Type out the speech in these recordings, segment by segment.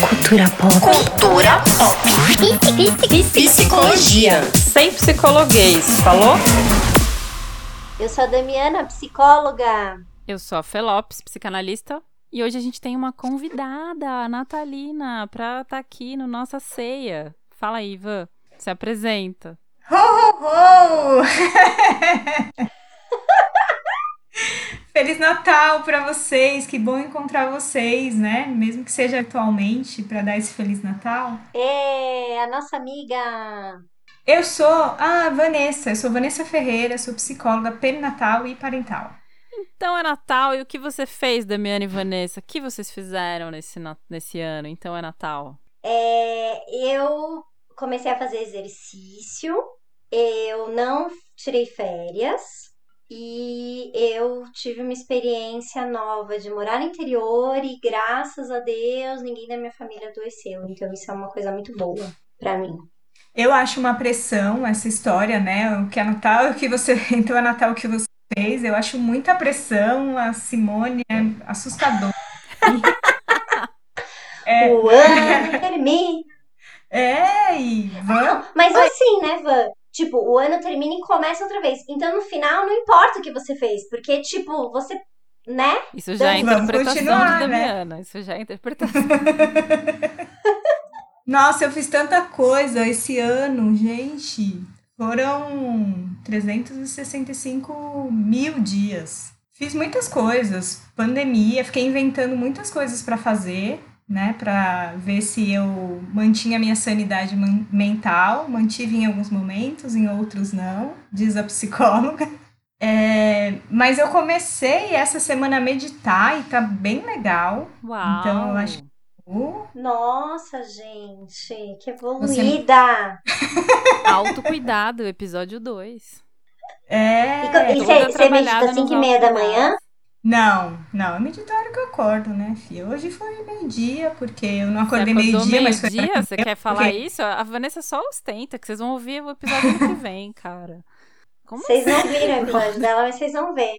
Cultura pop. Cultura pop. Psicologia. Sem psicologuês, falou? Eu sou a Damiana, psicóloga. Eu sou a Felopes, psicanalista. E hoje a gente tem uma convidada, a Natalina, pra estar tá aqui no Nossa Ceia. Fala aí, Ivan. Se apresenta. Ho, ho, ho! Feliz Natal para vocês, que bom encontrar vocês, né? Mesmo que seja atualmente, para dar esse Feliz Natal. É, a nossa amiga. Eu sou a Vanessa, eu sou Vanessa Ferreira, sou psicóloga perinatal e parental. Então é Natal, e o que você fez, Damiana e Vanessa? O que vocês fizeram nesse, nesse ano? Então é Natal. É, eu comecei a fazer exercício, eu não tirei férias, e eu tive uma experiência nova de morar no interior e graças a Deus ninguém da minha família adoeceu. Então isso é uma coisa muito boa para mim. Eu acho uma pressão essa história, né? O que é Natal, o que você então é Natal o que você fez. Eu acho muita pressão. A Simone é assustadora. é... O ano termina. É, e Van... Mas assim, né, Van? Tipo, o ano termina e começa outra vez. Então, no final, não importa o que você fez. Porque, tipo, você. Né? Isso já é interpretação de né? Damiana. Né? Isso já é interpretação. Nossa, eu fiz tanta coisa esse ano, gente. Foram 365 mil dias. Fiz muitas coisas. Pandemia, fiquei inventando muitas coisas para fazer né, para ver se eu mantinha a minha sanidade mental, mantive em alguns momentos, em outros não, diz a psicóloga. É, mas eu comecei essa semana a meditar e tá bem legal. Uau. Então eu acho que nossa, gente, que evoluída! Você... Autocuidado, episódio 2. É. E, você medita 5 e meia da manhã? Não, não, é medito a hora que eu acordo, né, filha? Hoje foi meio-dia, porque eu não acordei meio-dia, mas foi. Meio-dia? Você quer falar porque... isso? A Vanessa só ostenta, que vocês vão ouvir o episódio que vem, cara. Vocês assim? não viram o episódio dela, mas vocês vão ver.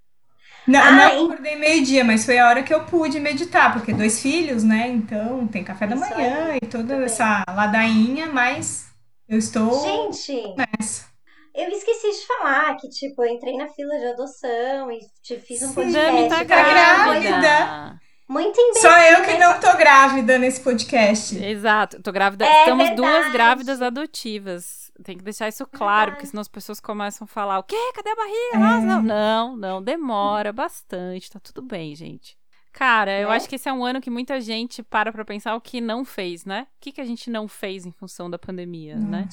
Não, ah, não acordei meio-dia, mas foi a hora que eu pude meditar, porque dois filhos, né? Então tem café da manhã e toda essa ladainha, mas eu estou Gente, nessa. Eu esqueci de falar que, tipo, eu entrei na fila de adoção e te fiz um Sim, podcast. Tá grávida. Muito imbecil. Só eu que não tô grávida nesse podcast. Exato, tô grávida. É Estamos verdade. duas grávidas adotivas. Tem que deixar isso claro, verdade. porque senão as pessoas começam a falar: o quê? Cadê a barriga? É. Nossa, não. não, não, demora bastante. Tá tudo bem, gente. Cara, eu É. acho que esse é um ano que muita gente para pra pensar o que não fez, né? O que, que a gente não fez em função da pandemia, né?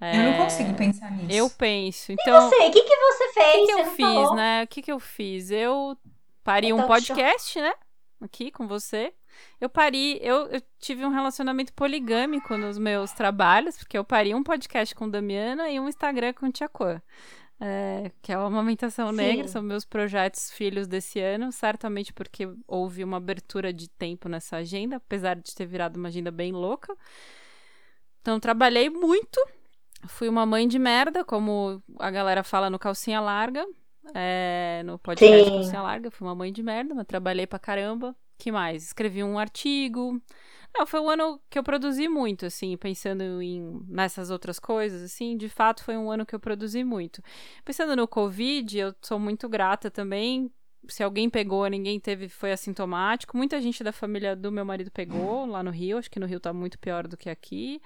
Nossa. Eu não consigo pensar nisso. Eu penso. E Então, você? O que, que você o fez? que, que Você eu fiz, falou. né? O que, que eu fiz? Eu parei É um podcast, né? Aqui com você. Eu parei, eu, eu tive um relacionamento poligâmico nos meus trabalhos, porque eu parei um podcast com Damiana e um Instagram com Tia Quan. É, que é a Amamentação Sim. Negra, são meus projetos filhos desse ano, certamente porque houve uma abertura de tempo nessa agenda, apesar de ter virado uma agenda bem louca. Então, trabalhei muito, fui uma mãe de merda, como a galera fala no Calcinha Larga, é, no podcast Sim. Calcinha Larga, fui uma mãe de merda, mas trabalhei pra caramba. que mais? Escrevi um artigo. Não, foi um ano que eu produzi muito, assim, pensando em nessas outras coisas, assim, de fato foi um ano que eu produzi muito. Pensando no Covid, eu sou muito grata também. Se alguém pegou, ninguém teve, foi assintomático. Muita gente da família do meu marido pegou lá no Rio. Acho que no Rio tá muito pior do que aqui.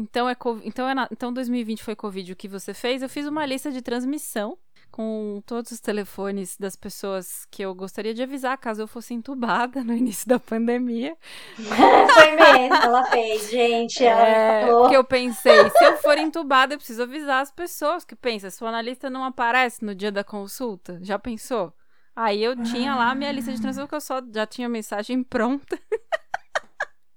Então, é, então, é na- então 2020 foi Covid. O que você fez? Eu fiz uma lista de transmissão com todos os telefones das pessoas que eu gostaria de avisar caso eu fosse entubada no início da pandemia. Foi mesmo, ela fez, gente. Ela É, falou. porque eu pensei, se eu for entubada, eu preciso avisar as pessoas que pensa, sua analista não aparece no dia da consulta. Já pensou? Aí eu tinha lá a minha lista de transmissão que eu só já tinha a mensagem pronta.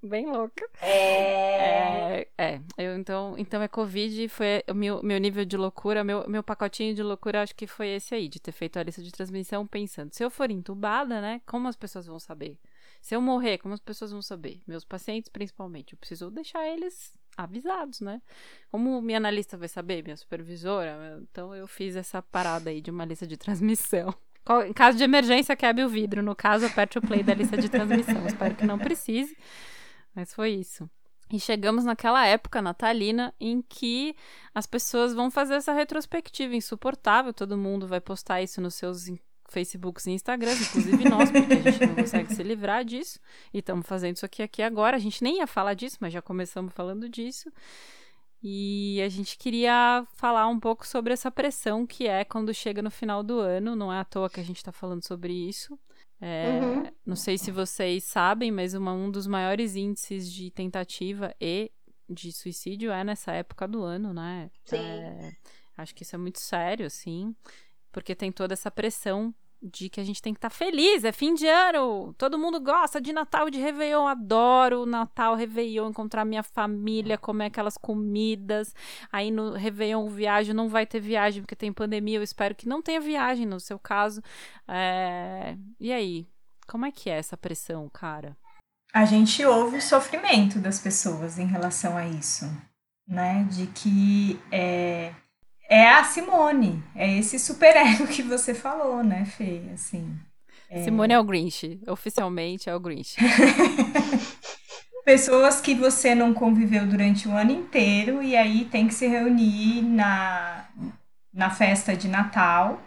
Bem louca. É... É, é. Eu, então, então é Covid, foi o meu, meu nível de loucura, meu, meu pacotinho de loucura, acho que foi esse aí, de ter feito a lista de transmissão pensando, se eu for entubada, né, como as pessoas vão saber? Se eu morrer, como as pessoas vão saber? Meus pacientes, principalmente, eu preciso deixar eles avisados, né? Como minha analista vai saber, minha supervisora? Então eu fiz essa parada aí de uma lista de transmissão. Em caso de emergência, quebre o vidro. No caso, aperte o play da lista de transmissão. Espero que não precise. Mas foi isso. E chegamos naquela época natalina em que as pessoas vão fazer essa retrospectiva insuportável, todo mundo vai postar isso nos seus Facebooks e Instagrams, inclusive nós, porque a gente não consegue se livrar disso. E estamos fazendo isso aqui, aqui agora. A gente nem ia falar disso, mas já começamos falando disso. E a gente queria falar um pouco sobre essa pressão que é quando chega no final do ano. Não é à toa que a gente está falando sobre isso. É, uhum. Não sei se vocês sabem, mas uma, um dos maiores índices de tentativa e de suicídio é nessa época do ano, né? Sim. É, acho que isso é muito sério, assim, porque tem toda essa pressão de que a gente tem que estar tá feliz, é fim de ano, todo mundo gosta de Natal e de Réveillon, adoro Natal, Réveillon, encontrar minha família, comer aquelas comidas, aí no Réveillon viagem, não vai ter viagem porque tem pandemia, eu espero que não tenha viagem no seu caso, é... e aí, como é que é essa pressão, cara? A gente ouve o sofrimento das pessoas em relação a isso, né, de que é é a Simone. É esse super-ego que você falou, né, Fê? Assim, é... Simone é o Grinch. Oficialmente é o Grinch. Pessoas que você não conviveu durante o ano inteiro e aí tem que se reunir na, na festa de Natal.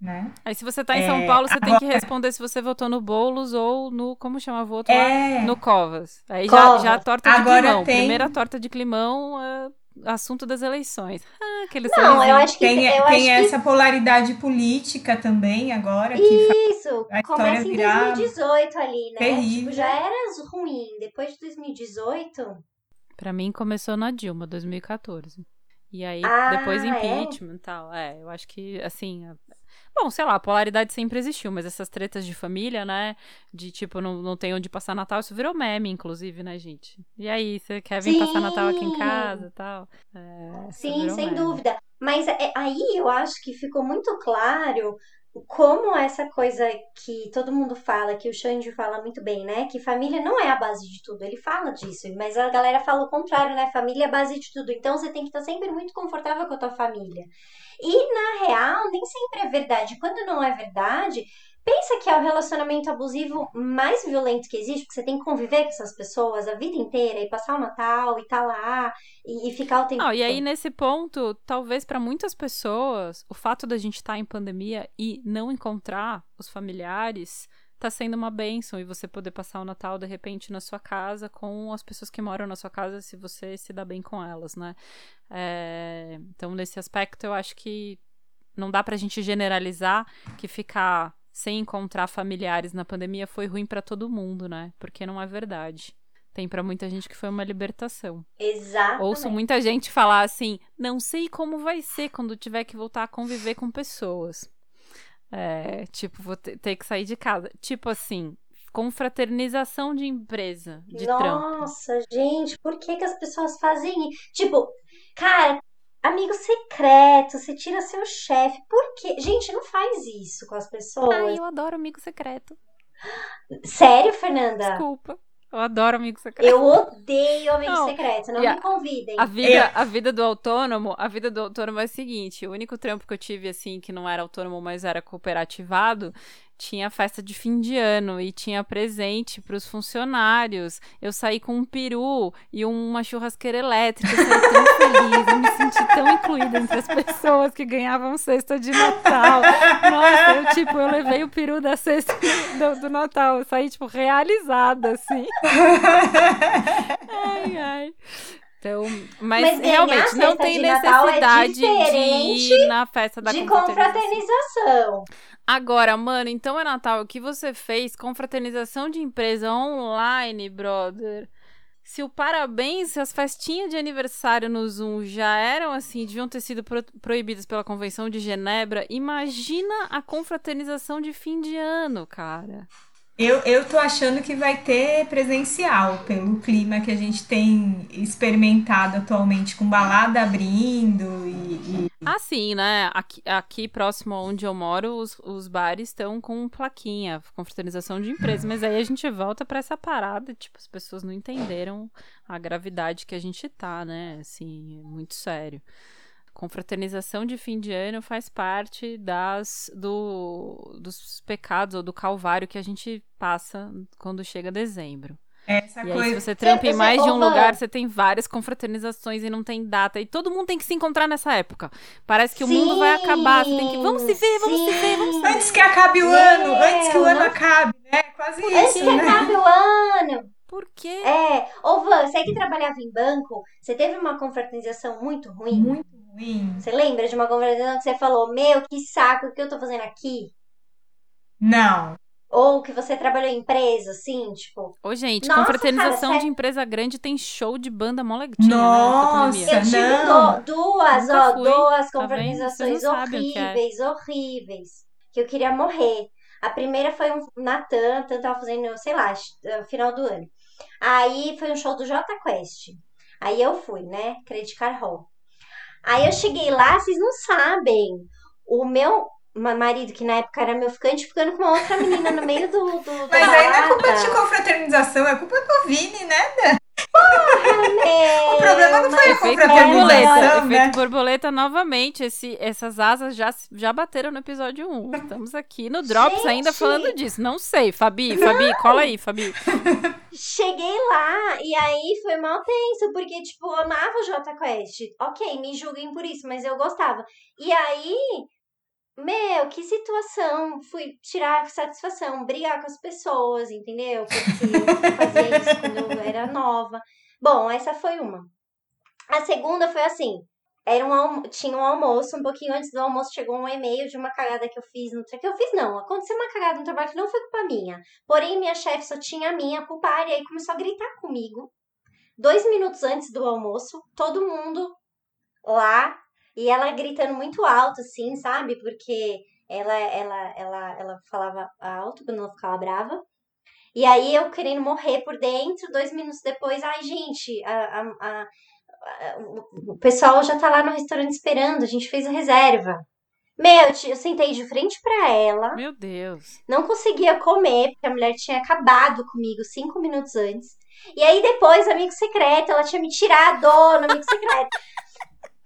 Né? Aí se você tá em é, São Paulo, você agora... tem que responder se você votou no Boulos ou no. Como chamava o outro é... lá? No Covas. Aí Covas. Já, já a torta de agora climão. Tem... Primeira torta de climão. Uh assunto das eleições. Ah, aquele Não, eu acho que tem, eu tem acho essa que... polaridade política também agora. Isso, que começa em 2018 ali, né? Terrível. Tipo, já era ruim. Depois de 2018. Pra mim começou na Dilma, 2014. E aí, ah, depois é? impeachment e é? tal. É, eu acho que, assim, Bom, sei lá, a polaridade sempre existiu, mas essas tretas de família, né? De tipo, não, não tem onde passar Natal, isso virou meme, inclusive, né, gente? E aí, você quer vir Sim. passar Natal aqui em casa e tal? É, Sim, sem meme. dúvida. Mas é, aí eu acho que ficou muito claro como essa coisa que todo mundo fala, que o Xande fala muito bem, né? Que família não é a base de tudo. Ele fala disso, mas a galera fala o contrário, né? Família é a base de tudo. Então você tem que estar sempre muito confortável com a tua família. E na real, nem sempre é verdade. Quando não é verdade, pensa que é o relacionamento abusivo mais violento que existe, porque você tem que conviver com essas pessoas a vida inteira e passar o Natal e tá lá e, e ficar o tempo. Não, e aí nesse ponto, talvez para muitas pessoas, o fato da gente estar tá em pandemia e não encontrar os familiares tá sendo uma bênção e você poder passar o Natal de repente na sua casa com as pessoas que moram na sua casa, se você se dá bem com elas, né? É... Então, nesse aspecto, eu acho que não dá pra gente generalizar que ficar sem encontrar familiares na pandemia foi ruim para todo mundo, né? Porque não é verdade. Tem para muita gente que foi uma libertação. Exato. Ouço muita gente falar assim: não sei como vai ser quando tiver que voltar a conviver com pessoas. É, tipo, vou ter que sair de casa. Tipo assim, confraternização de empresa, de Nossa, gente, por que, que as pessoas fazem isso? Tipo, cara, amigo secreto, você tira seu chefe. Por quê? Gente, não faz isso com as pessoas. Ai, eu adoro amigo secreto. Sério, Fernanda? Desculpa. Eu adoro amigo secreto. Eu odeio amigo não, secreto, não me convidem. A vida, a vida do autônomo, a vida do autônomo é o seguinte, o único trampo que eu tive assim que não era autônomo, mas era cooperativado, tinha festa de fim de ano e tinha presente para os funcionários. Eu saí com um peru e uma churrasqueira elétrica. Eu saí tão feliz, eu me senti tão incluída entre as pessoas que ganhavam cesta de Natal. Nossa, eu tipo, eu levei o peru da cesta do, do Natal. Eu saí, tipo, realizada, assim. ai, ai. Então, mas, mas realmente não tem é necessidade de, de ir na festa da de confraternização. Agora, mano, então é Natal. O que você fez? Confraternização de empresa online, brother. Se o parabéns, se as festinhas de aniversário no Zoom já eram assim, deviam ter sido pro proibidas pela Convenção de Genebra, imagina a confraternização de fim de ano, cara. Eu, eu tô achando que vai ter presencial, pelo clima que a gente tem experimentado atualmente, com balada abrindo e. e... Ah, sim, né? Aqui, aqui próximo onde eu moro, os, os bares estão com plaquinha, confraternização de empresas. Mas aí a gente volta para essa parada, tipo, as pessoas não entenderam a gravidade que a gente tá, né? Assim, é muito sério confraternização de fim de ano faz parte das do, dos pecados ou do calvário que a gente passa quando chega dezembro. Essa E aí, coisa. se você trampa em mais de um lugar, você tem várias confraternizações e não tem data. E todo mundo tem que se encontrar nessa época. Parece que o mundo vai acabar. Você tem que. Vamos se ver, vamos se ver, vamos se ver. Antes que acabe o ano, antes que o ano não- acabe, né? Quase Antes isso, que né? acabe o ano. Por quê? É. Ô, Van, você que trabalhava em banco, você teve uma confraternização muito ruim? Muito ruim. Você lembra de uma confraternização que você falou, meu, que saco, o que eu tô fazendo aqui? Não. Ou que você trabalhou em empresa, assim, tipo... Ô, gente, Nossa, confraternização cara, de sério. empresa grande tem show de banda mó legal. Nossa, Né, Eu tive não. do- duas, Nunca ó, fui. duas Tá confraternizações sabem o que é. horríveis, horríveis, que eu queria morrer. A primeira foi um Natan, Natan tava fazendo, sei lá, no final do ano. Aí foi um show do Jota Quest. Aí eu fui, né? Credit Card Hall. Aí eu cheguei lá, vocês não sabem. O meu ma- marido, que na época era meu ficante, ficando com uma outra menina no meio do. do Mas aí não é culpa de confraternização, é culpa do Vini, né? É, O problema não foi a Efeito borboleta. né? Efeito borboleta novamente. Esse, essas asas já, já bateram no episódio 1. Estamos aqui no Drops Gente! ainda falando disso. Não sei, Fabi, Fabi, cola aí, Fabi. Cheguei lá e aí foi mal tenso, porque, tipo, eu amava o Jota Quest. Ok, me julguem por isso, mas eu gostava. E aí, meu, que situação. Fui tirar satisfação, brigar com as pessoas, entendeu? Porque eu fazia isso quando eu era nova. Bom, essa foi uma. A segunda foi assim. Era um. Tinha um almoço, um pouquinho antes do almoço chegou um e-mail de uma cagada que eu fiz no que eu fiz não, aconteceu uma cagada no trabalho que não foi culpa minha. Porém, minha chefe só tinha a minha a culpar e aí começou a gritar comigo. Dois minutos antes do almoço, todo mundo lá e ela gritando muito alto, assim, sabe? Porque ela, ela, ela, ela falava alto quando ela ficava brava. E aí eu querendo morrer por dentro, dois minutos depois, ai, gente, a, a, a- o- pessoal já tá lá no restaurante esperando, a gente fez a reserva. Meu, eu te- eu sentei de frente pra ela, Meu Deus. não conseguia comer, porque a mulher tinha acabado comigo cinco minutos antes. E aí depois, amigo secreto, ela tinha me tirado no amigo secreto.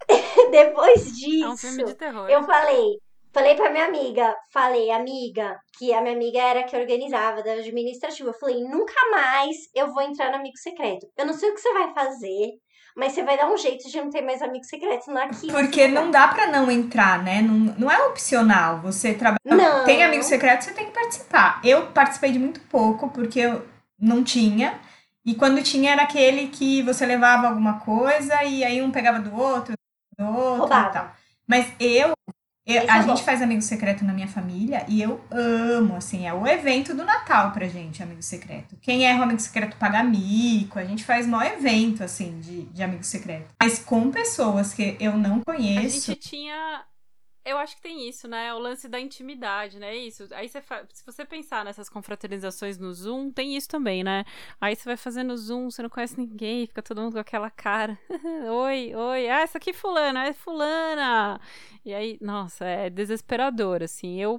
depois disso, É um filme de terror. eu falei, falei pra minha amiga, falei, amiga, que a minha amiga era que organizava da administrativa. Eu falei, nunca mais eu vou entrar no amigo secreto. Eu não sei o que você vai fazer, mas você vai dar um jeito de não ter mais amigo secreto aqui. Porque não dá pra não entrar, né? Não, não é opcional. Você trabalha. Não. Tem amigo secreto, você tem que participar. Eu participei de muito pouco, porque eu não tinha. E quando tinha, era aquele que você levava alguma coisa e aí um pegava do outro, do outro Roubava. e tal. Mas eu. Eu- a é gente faz amigo secreto na minha família e eu amo, assim, é o evento do Natal pra gente, amigo secreto. Quem é o amigo secreto paga mico, a gente faz maior evento, assim, de, de amigo secreto. Mas com pessoas que eu não A conheço. gente tinha. Eu acho que tem isso, né? O lance da intimidade, né? Isso. Aí você fa... se você pensar nessas confraternizações no Zoom, tem isso também, né? Aí você vai fazendo Zoom, você não conhece ninguém, fica todo mundo com aquela cara. oi, oi, ah, essa aqui é fulana, é fulana. E aí, nossa, é desesperador, assim. Eu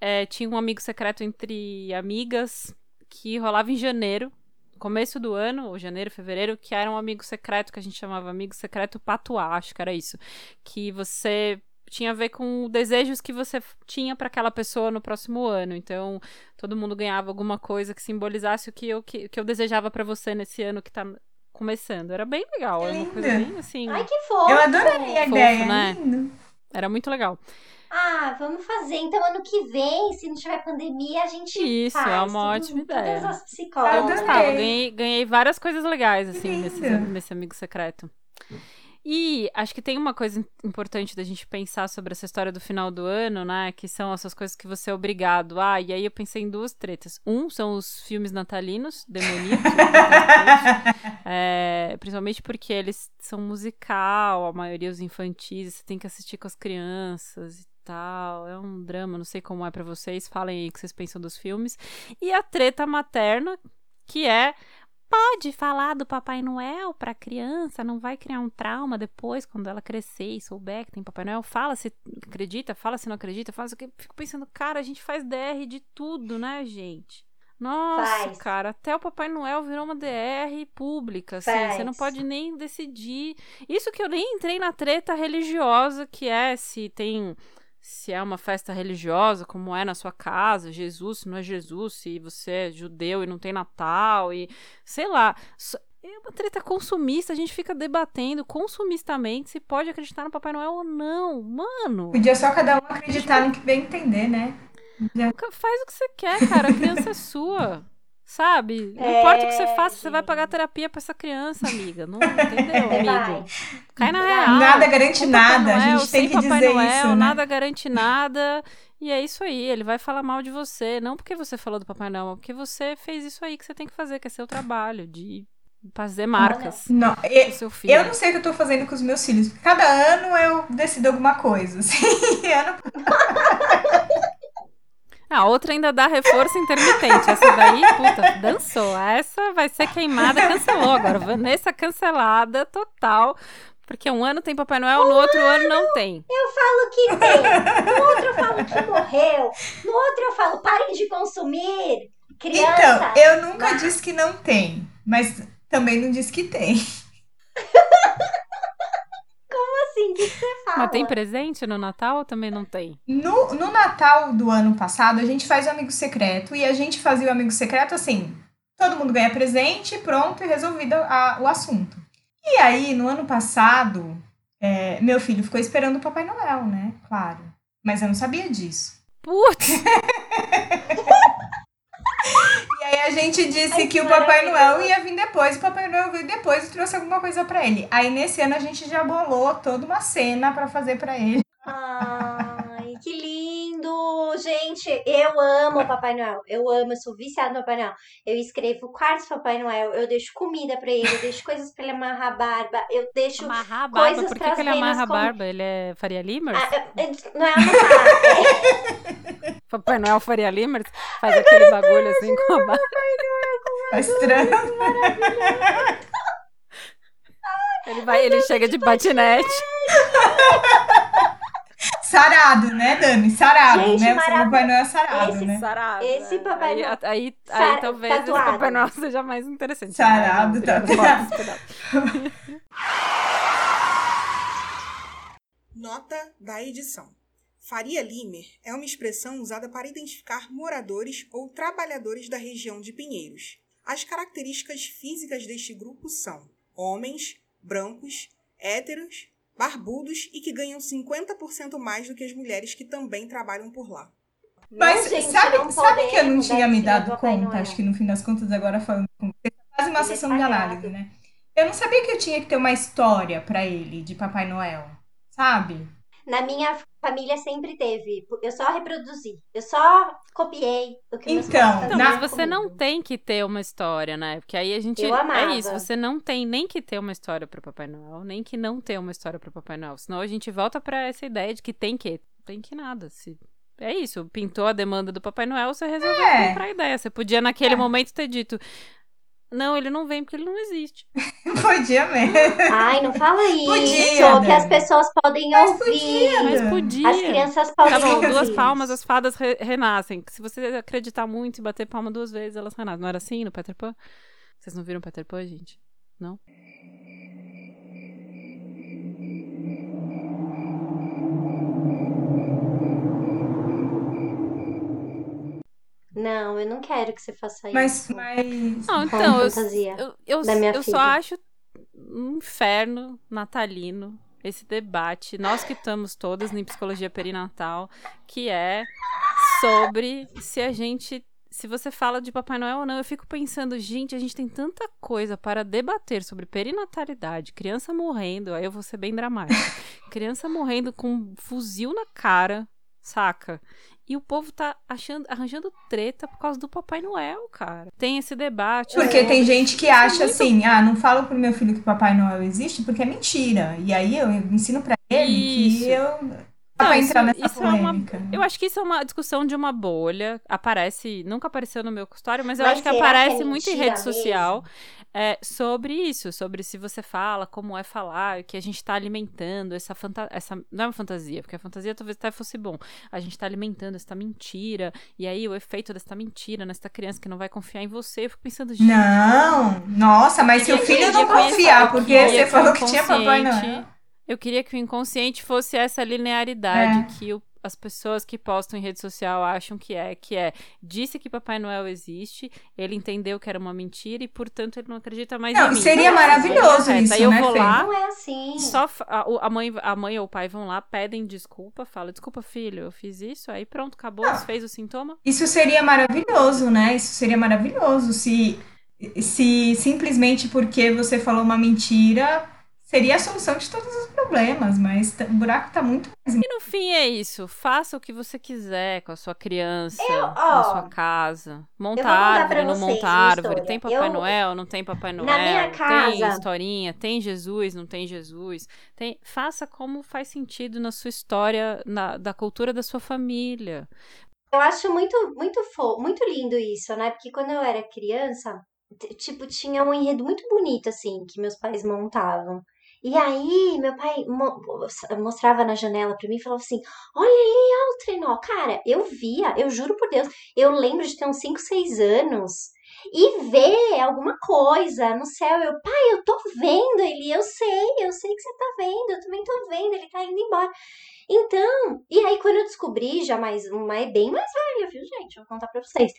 é, tinha um amigo secreto entre amigas que rolava em janeiro, começo do ano, ou janeiro, fevereiro, que era um amigo secreto que a gente chamava amigo secreto patuá, acho que era isso. Que você tinha a ver com desejos que você tinha para aquela pessoa no próximo ano. Então, todo mundo ganhava alguma coisa que simbolizasse o que eu, que, que eu desejava para você nesse ano que tá começando. Era bem legal, era uma coisa bem assim. Ai, que fofo. Eu adorei a Fofo, ideia, né? lindo. Era muito legal. Ah, vamos fazer. Então, ano que vem, se não tiver pandemia, a gente Isso, faz. é uma ótima ideia. Todas as Eu psicólogas. adorei. Gustavo, ganhei, ganhei várias coisas legais, assim, nesse, nesse amigo secreto. E acho que tem uma coisa im- importante da gente pensar sobre essa história do final do ano, né? Que são essas coisas que você é obrigado. Ah, e aí eu pensei em duas tretas. Um são os filmes natalinos, demoníacos. é, principalmente porque eles são musical, a maioria os infantis, você tem que assistir com as crianças e tal. É um drama, não sei como é pra vocês. Falem aí o que vocês pensam dos filmes. E a treta materna, que é pode falar do Papai Noel pra criança, não vai criar um trauma depois quando ela crescer e souber que tem Papai Noel. Fala se acredita, fala se não acredita, fala se fico pensando, cara, a gente faz DR de tudo, né, gente? Nossa, Faz. cara, até o Papai Noel virou uma DR pública, assim, Faz. você não pode nem decidir. Isso que eu nem entrei na treta religiosa, que é se tem se é uma festa religiosa, como é na sua casa, Jesus, se não é Jesus, se você é judeu e não tem Natal, e sei lá. É uma treta consumista, a gente fica debatendo consumistamente se pode acreditar no Papai Noel ou não. Mano. Podia só cada um acreditar no que bem entender, né? Faz o que você quer, cara. A criança é sua. Sabe? Não é, importa o que você faça, gente. você vai pagar terapia pra essa criança, amiga. Não entendeu, amigo? Cai na real. Nada garante nada. Noel, a gente tem que Papai dizer Noel, isso, né? nada garante nada. E é isso aí, ele vai falar mal de você. Não porque você falou do Papai Noel, mas porque você fez isso aí que você tem que fazer, que é seu trabalho, de fazer marcas. Não, eu, seu filho. eu não sei o que eu tô fazendo com os meus filhos. Cada ano eu decido alguma coisa. Assim, ano... A outra ainda dá reforço intermitente. Essa daí, puta, dançou. Essa vai ser queimada, cancelou. Agora, Vanessa cancelada total. Porque um ano tem Papai Noel, no outro ano não tem. Eu falo que tem. No outro eu falo que morreu. No outro eu falo, parem de consumir. Criança. Então, eu nunca mas... disse que não tem. Mas também não disse que tem. assim? O que, você fala? Mas tem presente no Natal ou também não tem? No, no Natal do ano passado, a gente faz o amigo secreto e a gente fazia o amigo secreto assim: todo mundo ganha presente, pronto e resolvido a, o assunto. E aí, no ano passado, é, meu filho ficou esperando o Papai Noel, né? Claro. Mas eu não sabia disso. Putz! A gente disse Ai, que o Papai Noel ia vir depois, o Papai Noel veio depois e trouxe alguma coisa para ele. Aí nesse ano a gente já bolou toda uma cena para fazer para ele. Ai, que lindo! Gente, eu amo o Papai Noel. Eu amo, eu sou viciada no Papai Noel. Eu escrevo quartos Papai Noel, eu deixo comida para ele, eu deixo coisas para ele amarrar a barba, eu deixo amarrar a barba. coisas Por que, que ele amarra a barba? Ele é Faria Limers? Ah, não é amarrar. É... Papai Noel Faria Limers faz aquele bagulho assim com a barba. Tá estranho. Ele vai, ele chega de patinete. Sarado, né, Dani? Sarado, Gente, né? O Papai Noel é sarado, esse, né? Sarado. Esse Papai Noel. Aí, aí, aí, aí talvez tatuado. esse Papai Noel seja mais interessante. Sarado, tá. Nota da edição. Faria Limer é uma expressão usada para identificar moradores ou trabalhadores da região de Pinheiros. As características físicas deste grupo são homens, brancos, héteros, barbudos e que ganham 50% mais do que as mulheres que também trabalham por lá. Mas não, gente, sabe, sabe que eu não tinha me dado conta, acho que no fim das contas agora falando com você, quase uma sessão de análise, né? Eu não sabia que eu tinha que ter uma história para ele de Papai Noel, sabe? Na minha família sempre teve. Eu só reproduzi. Eu só copiei o que meus então, não, mas você comigo. não tem que ter uma história, né? Porque aí a gente eu amava. é isso, você não tem nem que ter uma história para Papai Noel, nem que não ter uma história para Papai Noel, senão a gente volta para essa ideia de que tem que, tem que nada, se é isso, pintou a demanda do Papai Noel, você resolveu é. comprar a ideia. Você podia naquele é. momento ter dito: não, ele não vem porque ele não existe. podia mesmo. Ai, não fala isso. Podia, que as pessoas podem Mas ouvir. Podia, Mas podia. As crianças podem tá bom, ouvir. duas palmas, as fadas re renascem. Se você acreditar muito e bater palma duas vezes, elas renascem. Não era assim no Peter Pan? Vocês não viram Peter Pan, gente? Não? Não, eu não quero que você faça mas, isso. Mas. Não, então, eu, eu, eu, eu só acho um inferno natalino esse debate. Nós que estamos todas em psicologia perinatal, que é sobre se a gente. Se você fala de Papai Noel ou não, eu fico pensando, gente, a gente tem tanta coisa para debater sobre perinatalidade, criança morrendo, aí eu vou ser bem dramática. criança morrendo com um fuzil na cara, saca? E o povo tá achando, arranjando treta por causa do Papai Noel, cara. Tem esse debate. Porque tem gente que acha muito... assim, ah, não falo pro meu filho que Papai Noel existe porque é mentira. E aí eu ensino para ele isso. que eu não, pra entrar nessa isso polêmica. É uma, eu acho que isso é uma discussão de uma bolha. Aparece, nunca apareceu no meu consultório, mas eu mas acho que aparece que é muito em rede social é, sobre isso, sobre se você fala, como é falar, que a gente está alimentando essa fantasia. Não é uma fantasia, porque a fantasia talvez até fosse bom. A gente está alimentando essa mentira, e aí o efeito dessa mentira nessa criança que não vai confiar em você, eu fico pensando, gente. Não! Nossa, mas se o filho não confiar, porque você falou que tinha Papai Noel. Eu queria que o inconsciente fosse essa linearidade, é. que o, as pessoas que postam em rede social acham que é, que é disse que Papai Noel existe, ele entendeu que era uma mentira e, portanto, ele não acredita mais Não, em mim. seria é assim, maravilhoso isso, Aí eu né, vou Fê? lá, Não é assim. só a, a mãe, a mãe ou o pai vão lá, pedem desculpa, fala, desculpa, filho, eu fiz isso, aí pronto, acabou, Não. fez o sintoma. Isso seria maravilhoso, né? Isso seria maravilhoso se, se simplesmente porque você falou uma mentira seria a solução de todos os problemas, mas o buraco tá muito mais E no fim é isso, faça o que você quiser com a sua criança, na ó, sua casa. Monta eu árvore, não monta árvore, tem Papai Eu- Noel, não tem Papai Noel, Na minha tem casa- historinha, tem Jesus, não tem Jesus. Tem, faça como faz sentido na sua história, na, da cultura da sua família. Eu acho muito, muito fo muito lindo isso, né? Porque quando eu era criança, tipo, tinha um enredo muito bonito, assim, que meus pais montavam. E aí, meu pai mo- mostrava na janela pra mim e falava assim: Olha ali, olha o trenó. Cara, eu via, eu juro por Deus, eu lembro de ter uns 5, 6 anos e ver alguma coisa no céu. Eu, pai, eu tô vendo ele, eu sei, eu sei que você tá vendo, eu também tô vendo, ele tá indo embora. Então, e aí quando eu descobri, já mais, mais bem mais velha, viu, gente? Vou contar pra vocês.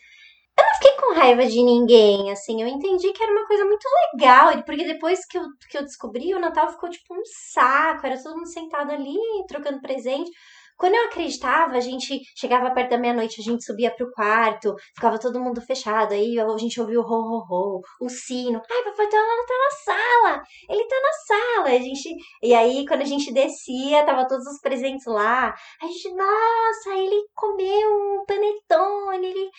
Eu não fiquei com raiva de ninguém, assim, eu entendi que era uma coisa muito legal, porque depois que eu, que eu descobri, o Natal ficou tipo um saco, era todo mundo sentado ali, trocando presente. Quando eu acreditava, a gente chegava perto da meia-noite, a gente subia pro quarto, ficava todo mundo fechado, aí a gente ouvia o ho, o sino. Ai, papai tá tá na sala, ele tá na sala. A gente... E aí, quando a gente descia, tava todos os presentes lá. A gente, nossa, ele comeu um panetone, ele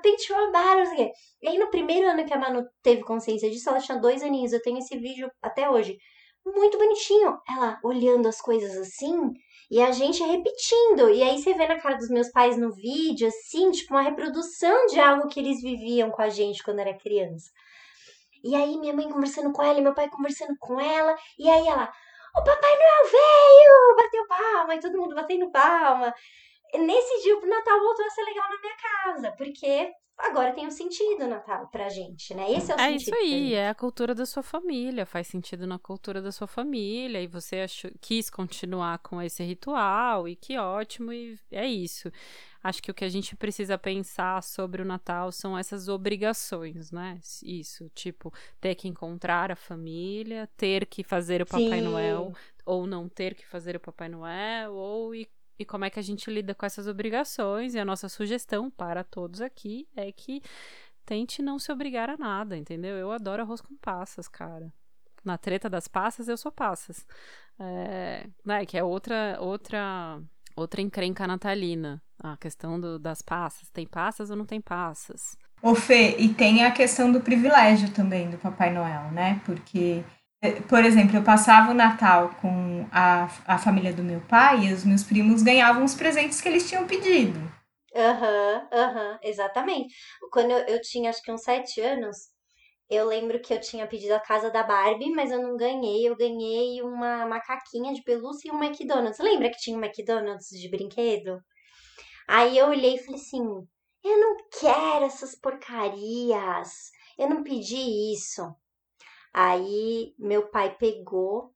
penteou a barba, não sei o quê. E aí, no primeiro ano que a Manu teve consciência disso, ela tinha dois aninhos. Eu tenho esse vídeo até hoje. Muito bonitinho. Ela olhando as coisas assim e a gente repetindo. E aí você vê na cara dos meus pais no vídeo, assim, tipo uma reprodução de algo que eles viviam com a gente quando era criança. E aí minha mãe conversando com ela e meu pai conversando com ela. E aí ela, o Papai Noel veio! Bateu palma e todo mundo batendo palma. Nesse dia o Natal voltou a ser legal na minha casa, porque agora tem um sentido o Natal pra gente, né? Esse é o É sentido. isso pra aí, é a cultura da sua família, faz sentido na cultura da sua família, e você achou, quis continuar com esse ritual, e que ótimo, e é isso. Acho que o que a gente precisa pensar sobre o Natal são essas obrigações, né? Isso, tipo, ter que encontrar a família, ter que fazer o Papai Sim. Noel, ou não ter que fazer o Papai Noel, ou e, e como é que a gente lida com essas obrigações. E a nossa sugestão para todos aqui é que tente não se obrigar a nada, entendeu? Eu adoro arroz com passas, cara. Na treta das passas, eu sou passas. É, né, que é outra, outra, outra encrenca natalina. A questão do- das passas. Tem passas ou não tem passas? Ô Fê, e tem a questão do privilégio também do Papai Noel, né? Porque, por exemplo, eu passava o Natal com a, a família do meu pai e os meus primos ganhavam os presentes que eles tinham pedido. Aham, aham, exatamente. Quando eu, eu tinha acho que uns sete anos, eu lembro que eu tinha pedido a casa da Barbie, mas eu não ganhei. Eu ganhei uma macaquinha de pelúcia e um McDonald's. Lembra que tinha um McDonald's de brinquedo? Aí eu olhei e falei assim: eu não quero essas porcarias. Eu não pedi isso. Aí meu pai pegou,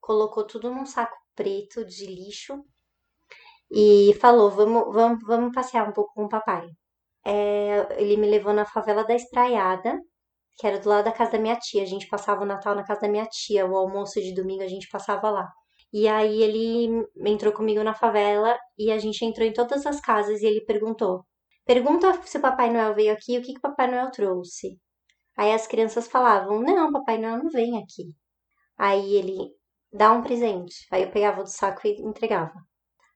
colocou tudo num saco preto de lixo e falou: vamos, vamos, vamos passear um pouco com o papai. É, ele me levou na favela da Espraiada, que era do lado da casa da minha tia. A gente passava o Natal na casa da minha tia, o almoço de domingo a gente passava lá. E aí ele entrou comigo na favela e a gente entrou em todas as casas e ele perguntou: Pergunta se o Papai Noel veio aqui, o que, que o Papai Noel trouxe? Aí as crianças falavam: Não, Papai Noel não vem aqui. Aí ele dá um presente. Aí eu pegava do saco e entregava.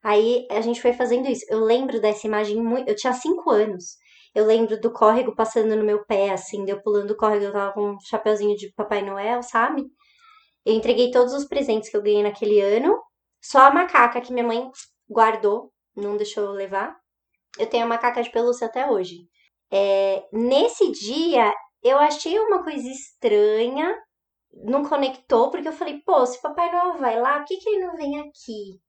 Aí a gente foi fazendo isso. Eu lembro dessa imagem muito. Eu tinha cinco anos. Eu lembro do córrego passando no meu pé, assim, eu pulando o córrego, eu tava com um chapeuzinho de Papai Noel, sabe? Eu entreguei todos os presentes que eu ganhei naquele ano. Só a macaca que minha mãe guardou, não deixou eu levar. Eu tenho a macaca de pelúcia até hoje. É, nesse dia, eu achei uma coisa estranha, não conectou, porque eu falei, pô, se Papai Noel vai lá, por que, que ele não vem aqui?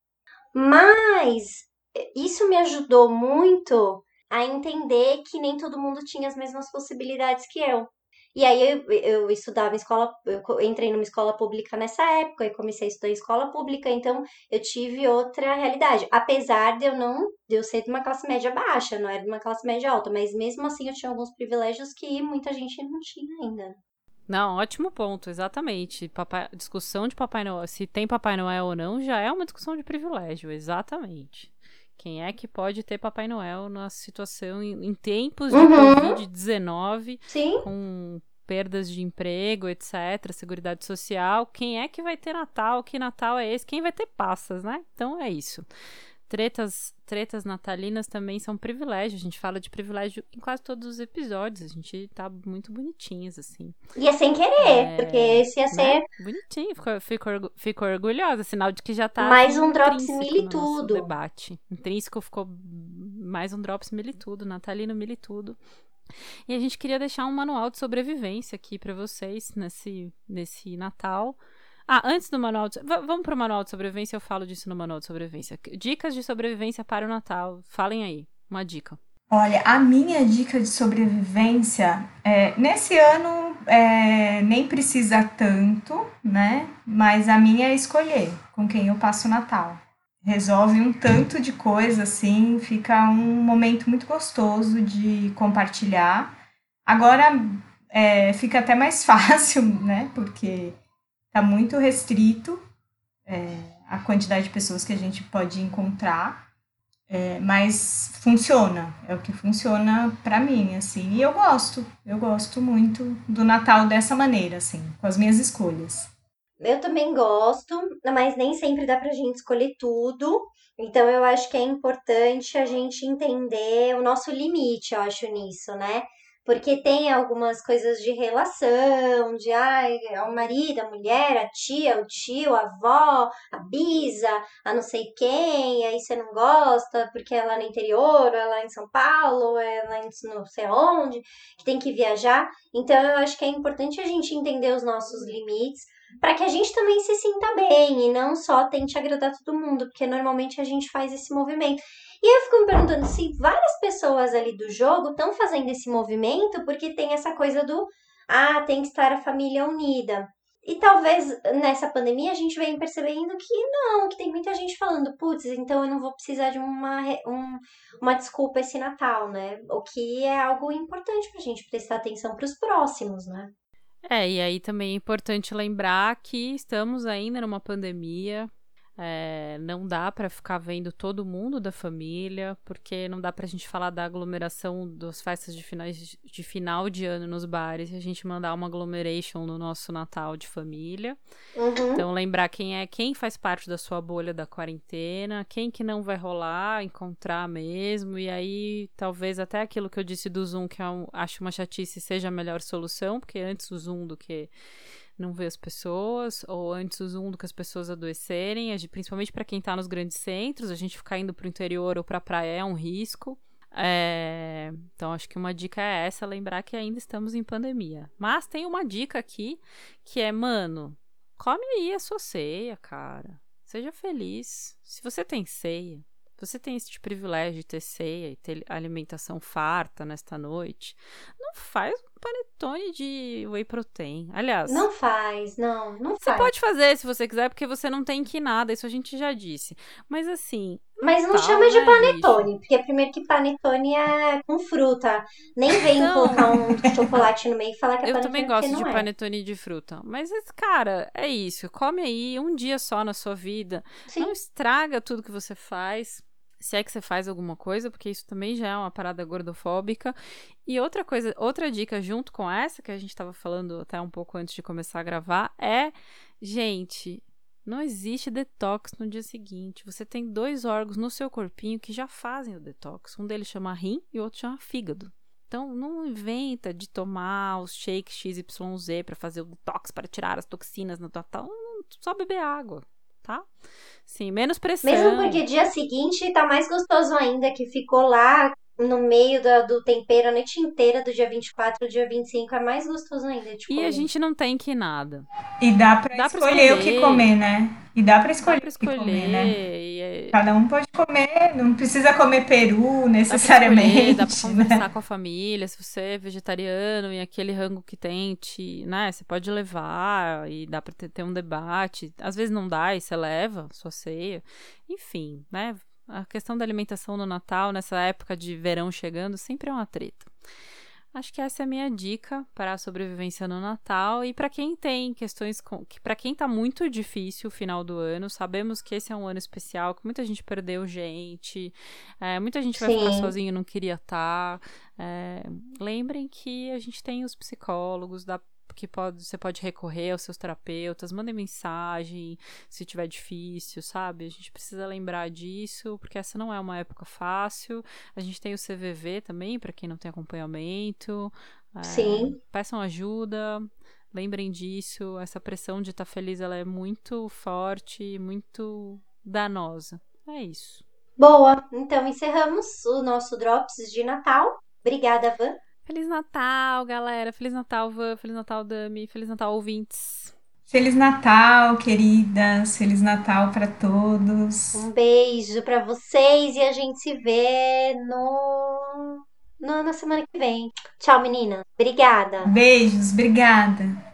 Mas isso me ajudou muito a entender que nem todo mundo tinha as mesmas possibilidades que eu. E aí eu, eu estudava em escola, eu entrei numa escola pública nessa época e comecei a estudar em escola pública, então eu tive outra realidade. Apesar de eu não, de eu ser de uma classe média baixa, não era de uma classe média alta, mas mesmo assim eu tinha alguns privilégios que muita gente não tinha ainda. Não, ótimo ponto, exatamente. Papai, discussão de Papai Noel, se tem Papai Noel ou não, já é uma discussão de privilégio, exatamente. Quem é que pode ter Papai Noel na situação em, em tempos de Uhum. Covid-19, Sim. com perdas de emprego, etc., seguridade social? Quem é que vai ter Natal? Que Natal é esse? Quem vai ter passas, né? Então é isso. Tretas, tretas natalinas também são privilégios. A gente fala de privilégio em quase todos os episódios. A gente tá muito bonitinhas, assim. E é sem querer, É, porque esse ia ser né? Bonitinho, fico, fico, orgu- fico orgulhosa, sinal de que já tá. Mais um Drops intrínseco Mili no debate. Intrínseco ficou mais um Drops Militudo, Natalino Militudo. E a gente queria deixar um manual de sobrevivência aqui pra vocês nesse, nesse Natal. Ah, antes do manual de, vamos pro manual de sobrevivência, eu falo disso no manual de sobrevivência. Dicas de sobrevivência para o Natal. Falem aí, uma dica. Olha, a minha dica de sobrevivência é, nesse ano é, nem precisa tanto, né? Mas a minha é escolher com quem eu passo o Natal. Resolve um tanto de coisa assim, fica um momento muito gostoso de compartilhar. Agora é, fica até mais fácil, né? Porque tá muito restrito é, a quantidade de pessoas que a gente pode encontrar. É, mas funciona, é o que funciona pra mim, assim. E eu gosto, eu gosto muito do Natal dessa maneira, assim, com as minhas escolhas. Eu também gosto, mas nem sempre dá pra gente escolher tudo. Então eu acho que é importante a gente entender o nosso limite, eu acho, nisso, né? Porque tem algumas coisas de relação, de ai, é o marido, a mulher, a tia, o tio, a avó, a bisa, a não sei quem, aí você não gosta porque é lá no interior, ou é em São Paulo, ou é não sei aonde, que tem que viajar. Então eu acho que é importante a gente entender os nossos limites para que a gente também se sinta bem e não só tente agradar todo mundo, porque normalmente a gente faz esse movimento. E eu fico me perguntando se várias pessoas ali do jogo estão fazendo esse movimento porque tem essa coisa do ah, tem que estar a família unida. E talvez nessa pandemia a gente venha percebendo que não, que tem muita gente falando, putz, então eu não vou precisar de uma, um- uma desculpa esse Natal, né? O que é algo importante pra gente prestar atenção pros próximos, né? É, e aí também é importante lembrar que estamos ainda numa pandemia. É, não dá pra ficar vendo todo mundo da família, porque não dá pra gente falar da aglomeração das festas de, finais, de final de ano nos bares e a gente mandar uma agglomeration no nosso Natal de família. Uhum. Então lembrar quem é quem faz parte da sua bolha da quarentena, quem que não vai rolar, encontrar mesmo, e aí talvez até aquilo que eu disse do Zoom, que eu acho uma chatice, seja a melhor solução, porque antes o Zoom do que não ver as pessoas, ou antes o Zoom do que as pessoas adoecerem, a principalmente para quem tá nos grandes centros, a gente ficar indo pro interior ou pra praia é um risco. É, Então, acho que uma dica é essa, lembrar que ainda estamos em pandemia. Mas tem uma dica aqui que é, mano, come aí a sua ceia, cara. Seja feliz. Se você tem ceia, você tem esse privilégio de ter ceia e ter alimentação farta nesta noite, não faz um panetone de whey protein. Aliás, Não faz, não, não você faz. pode fazer se você quiser, porque você não tem que nada, isso a gente já disse. Mas assim, Mas não Natal, chama de né, panetone, porque primeiro que panetone é com fruta. Nem vem Então. colocar um chocolate no meio e falar que é Eu panetone também gosto de não é. panetone de fruta. Mas, cara, é isso. Come aí um dia só na sua vida. Sim. Não estraga tudo que você faz. Se é que você faz alguma coisa, porque isso também já é uma parada gordofóbica. E outra coisa, outra dica junto com essa, que a gente tava falando até um pouco antes de começar a gravar, é, gente, não existe detox no dia seguinte. Você tem dois órgãos no seu corpinho que já fazem o detox. Um deles chama rim e o outro chama fígado. Então, não inventa de tomar os shakes XYZ para fazer o detox, para tirar as toxinas no total. Só beber água, tá? Sim, menos pressão. Mesmo porque dia seguinte tá mais gostoso ainda, que ficou lá no meio do, do tempero a noite inteira, do dia 24 ao dia 25, é mais gostoso ainda de E comer. a gente não tem que nada. E dá pra, Dá pra escolher, o que escolher. comer, né? E dá pra Dá escolher pra o que comer, né? escolher. e é- Cada um pode comer, não precisa comer peru Dá pra necessariamente. escolher, dá pra né? conversar com a família. Se você é vegetariano e aquele rango que tem, te, né? Você pode levar e dá pra ter, ter um debate. Às vezes não dá e você leva sua ceia. Enfim, né? A questão da alimentação no Natal, nessa época de verão chegando, sempre é uma treta. Acho que essa é a minha dica para a sobrevivência no Natal e para quem tem questões com que para quem tá muito difícil o final do ano, sabemos que esse é um ano especial, que muita gente perdeu gente, é, muita gente vai ficar Sim. sozinho e não queria estar. lembrem que a gente tem os psicólogos, dá, que pode, você pode recorrer aos seus terapeutas, mandem mensagem se tiver difícil, sabe? A gente precisa lembrar disso, porque essa não é uma época fácil. A gente tem o CVV também, para quem não tem acompanhamento. É, Sim. Peçam ajuda. Lembrem disso, essa pressão de estar feliz ela é muito forte, muito danosa. É isso. Boa, então encerramos o nosso Drops de Natal. Obrigada, Van. Feliz Natal, galera. Feliz Natal, Van. Feliz Natal, Dami. Feliz Natal, ouvintes. Feliz Natal, queridas. Feliz Natal para todos. Um beijo pra vocês e a gente se vê no, no na semana que vem. Tchau, menina. Obrigada. Beijos, obrigada.